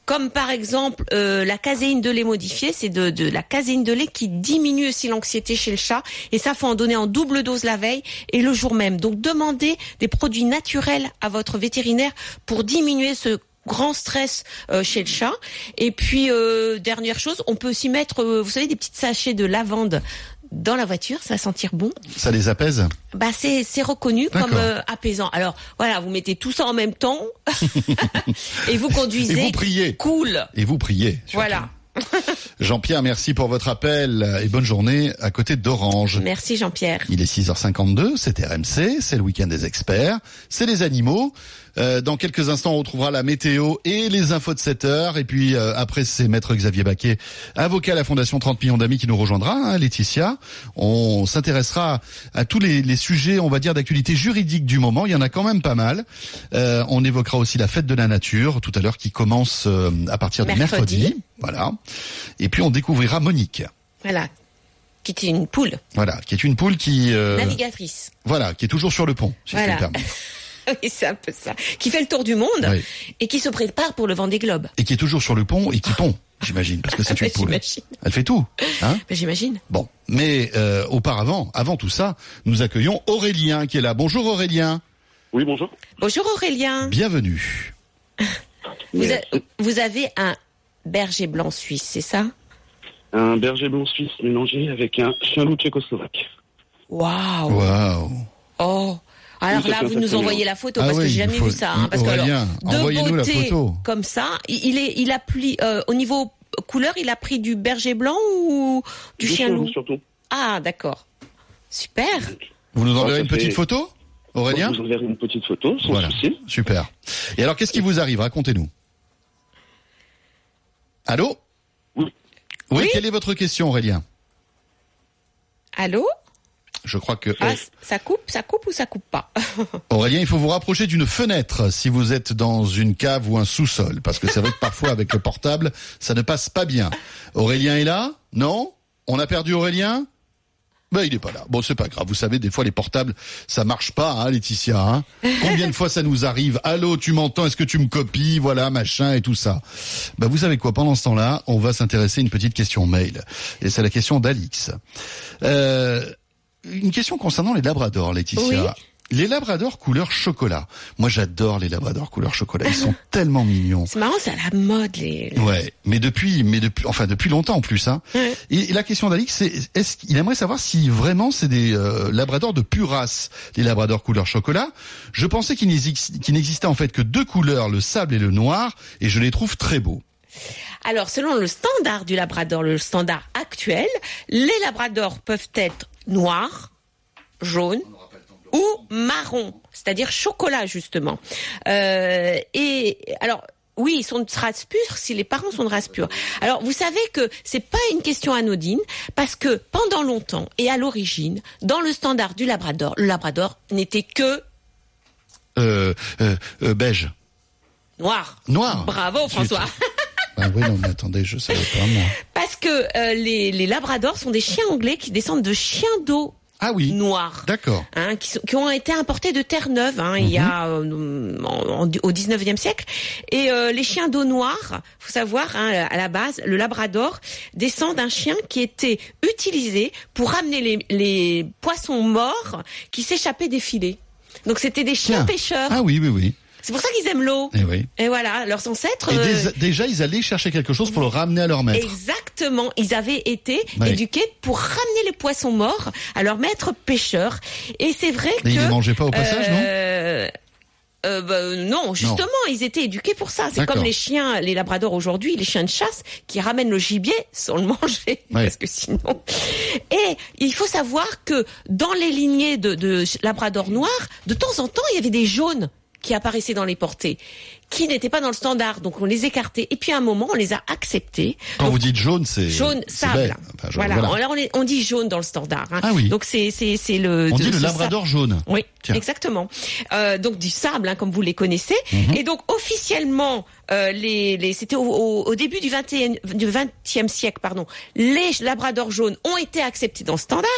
comme par exemple euh, la caséine de lait modifiée, c'est de, de la caséine de lait qui diminue aussi l'anxiété chez le chat et ça faut en donner en double dose la veille et le jour même. Donc demandez des produits naturels à votre vétérinaire pour diminuer ce grand stress euh, chez le chat. Et puis euh, dernière chose, on peut aussi mettre, euh, vous savez, des petites sachets de lavande dans la voiture, ça va sentir bon. Ça les apaise Bah c'est c'est reconnu comme euh, apaisant. Alors voilà, vous mettez tout ça en même temps et vous conduisez. Et vous priez. Cool. Et vous priez. surtout. Voilà. Jean-Pierre, merci pour votre appel et bonne journée à côté d'Orange. Merci Jean-Pierre. Il est 6h52, c'est RMC, c'est le week-end des experts, c'est les animaux. Euh, dans quelques instants, on retrouvera la météo et les infos de 7 heures. Et puis euh, après, c'est Maître Xavier Baquet, avocat à la Fondation 30 millions d'amis qui nous rejoindra, hein, Laetitia. On s'intéressera à tous les, les sujets, on va dire, d'actualité juridique du moment. Il y en a quand même pas mal. Euh, on évoquera aussi la fête de la nature tout à l'heure qui commence euh, à partir du Mercredi. mercredi. Voilà. Et puis on découvrira Monique. Voilà. Qui est une poule Voilà, qui est une poule qui, euh, navigatrice. voilà, qui est toujours sur le pont. Si Voilà. je puis me. oui, c'est un peu ça. Qui fait le tour du monde Oui. et qui se prépare pour le vent des globes. et qui est toujours sur le pont et qui pond, j'imagine, parce que c'est une poule. J'imagine. Elle fait tout, hein Ben, J'imagine. Bon, mais euh, auparavant, avant tout ça, nous accueillons Aurélien qui est là. Bonjour Aurélien, Oui, bonjour. Bonjour Aurélien. bienvenue. Vous, a- vous avez un berger blanc suisse, c'est ça? Un berger blanc suisse mélangé avec un chien loup tchécoslovaque. Waouh. Waouh. Oh. Alors là, vous nous envoyez la photo Ah parce que j'ai jamais faut- vu ça. hein, parce que alors, de envoyez-nous la beauté photo. comme ça, il est, il a pris euh, au niveau couleur, il a pris du berger blanc ou du chien loup surtout. Ah, d'accord. Super. Vous nous Oh, enverrez une petite photo, Aurélien vous enverrai une petite photo, sans Voilà, souci. super. Et alors, qu'est-ce qui vous arrive? Racontez-nous. Allô? Oui. Oui, Oui. quelle est votre question, Aurélien? Allô? Je crois que Ah, ça coupe, ça coupe ou ça coupe pas Aurélien, il faut vous rapprocher d'une fenêtre si vous êtes dans une cave ou un sous-sol, parce que c'est vrai que parfois avec le portable, ça ne passe pas bien. Aurélien est là? Non? On a perdu Aurélien? Ben, il est pas là. Bon, c'est pas grave. Vous savez, des fois, les portables, ça marche pas, hein, Laetitia. Hein Combien de fois ça nous arrive? Allô, tu m'entends? Est-ce que tu me copies? Voilà, machin et tout ça. Ben, vous savez quoi? Pendant ce temps-là, on va s'intéresser à une petite question mail. Et c'est la question d'Alix. Euh, une question concernant les labradors, Laetitia. Oui. Les labradors couleur chocolat. Moi, j'adore les labradors couleur chocolat. Ils sont tellement mignons. C'est marrant, c'est à la mode les. Ouais, mais depuis, mais depuis, enfin depuis longtemps en plus. Hein. Ouais. Et, et la question d'Alix, c'est est-ce qu'il aimerait savoir si vraiment c'est des euh, labradors de pure race, les labradors couleur chocolat? Je pensais qu'il n'existait en fait que deux couleurs, le sable et le noir, et je les trouve très beaux. Alors, selon le standard du labrador, le standard actuel, les labradors peuvent être noirs, jaunes ou marron, c'est-à-dire chocolat justement. Euh, et alors. Oui, ils sont de race pure si les parents sont de race pure. Alors, vous savez que c'est pas une question anodine parce que pendant longtemps et à l'origine, dans le standard du Labrador, le Labrador n'était que Euh, euh, euh, beige. noir. Noir. Bravo François. Ah oui, non, mais attendez, je savais pas moi. Parce que euh, les, les labradors sont des chiens anglais qui descendent de chiens d'eau Ah oui. noirs. D'accord. Hein, qui, sont- qui ont été importés de Terre-Neuve hein, il y a euh, en- en- au 19e siècle et euh, les chiens d'eau noire faut savoir hein, à la base le labrador descend d'un chien qui était utilisé pour ramener les, les poissons morts qui s'échappaient des filets donc c'était des chiens Tiens. pêcheurs Ah oui, oui, oui. C'est pour ça qu'ils aiment l'eau Eh oui. et voilà leurs ancêtres Et euh, déjà, ils allaient chercher quelque chose pour le ramener à leur maître. Exactement, ils avaient été éduqués pour ramener les poissons morts à leur maître pêcheur. Et c'est vrai Mais que ils les mangeaient pas au passage, non euh, euh, bah, non, justement, ils étaient éduqués pour ça. C'est comme les chiens, les labradors aujourd'hui, les chiens de chasse qui ramènent le gibier sans le manger, parce que sinon. Et il faut savoir que dans les lignées de, de labrador noirs, de temps en temps, il y avait des jaunes qui apparaissaient dans les portées, qui n'étaient pas dans le standard, donc on les écartait. Et puis à un moment, on les a acceptés. Quand Donc, vous dites jaune, c'est jaune sable. belle. Enfin, jaune, voilà. voilà. Alors, on, est- on dit jaune dans le standard. hein. Ah oui. Donc c'est c'est c'est le. On de- dit le labrador jaune. oui, Tiens. exactement. Euh, donc du sable, hein, comme vous les connaissez. Mhm. Et donc officiellement, euh, les, les c'était au, au- au début du 21 du 20e siècle, pardon. Les labradors jaunes ont été acceptés dans le standard.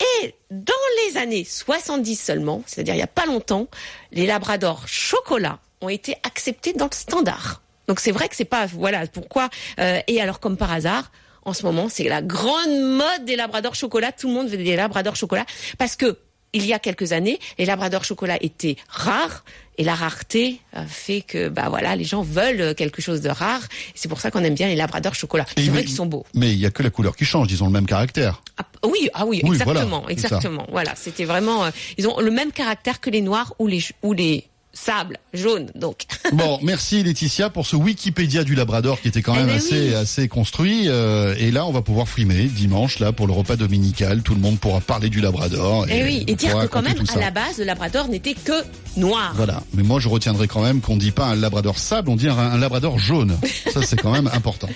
Et dans les années 70 seulement, c'est-à-dire il y a pas longtemps, les labradors chocolat ont été acceptés dans le standard. Donc c'est vrai que c'est pas voilà pourquoi. euh, et alors comme par hasard. En ce moment, c'est la grande mode des labradors chocolat. Tout le monde veut des labradors chocolat parce que il y a quelques années, les labradors chocolat étaient rares et la rareté euh, fait que bah voilà, les gens veulent quelque chose de rare. C'est pour ça qu'on aime bien les labradors chocolat. C'est vrai qu'ils sont beaux. Mais il y a que la couleur qui change, ils ont le même caractère. Ah, oui, ah oui, Oui, exactement, voilà, c'est ça. exactement. Voilà, c'était vraiment. euh, ils ont le même caractère que les noirs ou les ou les sables jaunes. Donc. Bon, merci Laetitia pour ce Wikipédia du Labrador qui était quand Eh même ben assez oui. assez construit. euh, et là, on va pouvoir frimer dimanche là pour le repas dominical. Tout le monde pourra parler du Labrador. Et, Eh oui, et dire que quand même à la base, le labrador n'était que noir. Voilà. Mais moi, je retiendrai quand même qu'on dit pas un Labrador sable, on dit un, un Labrador jaune. Ça, c'est quand même important.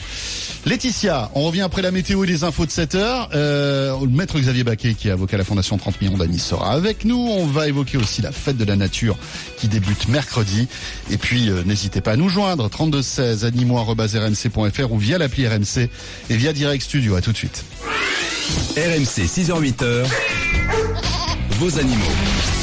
Laetitia, on revient après la météo et les infos de 7 heures. Euh, le maître Xavier Baquet, qui est avocat à la Fondation 30 millions d'amis, sera avec nous. On va évoquer aussi la fête de la nature qui débute mercredi. Et puis, euh, n'hésitez pas à nous joindre. 32 16 animo@rmc.fr ou via l'appli RMC et via Direct Studio. À tout de suite. RMC 6h-8h, vos animaux.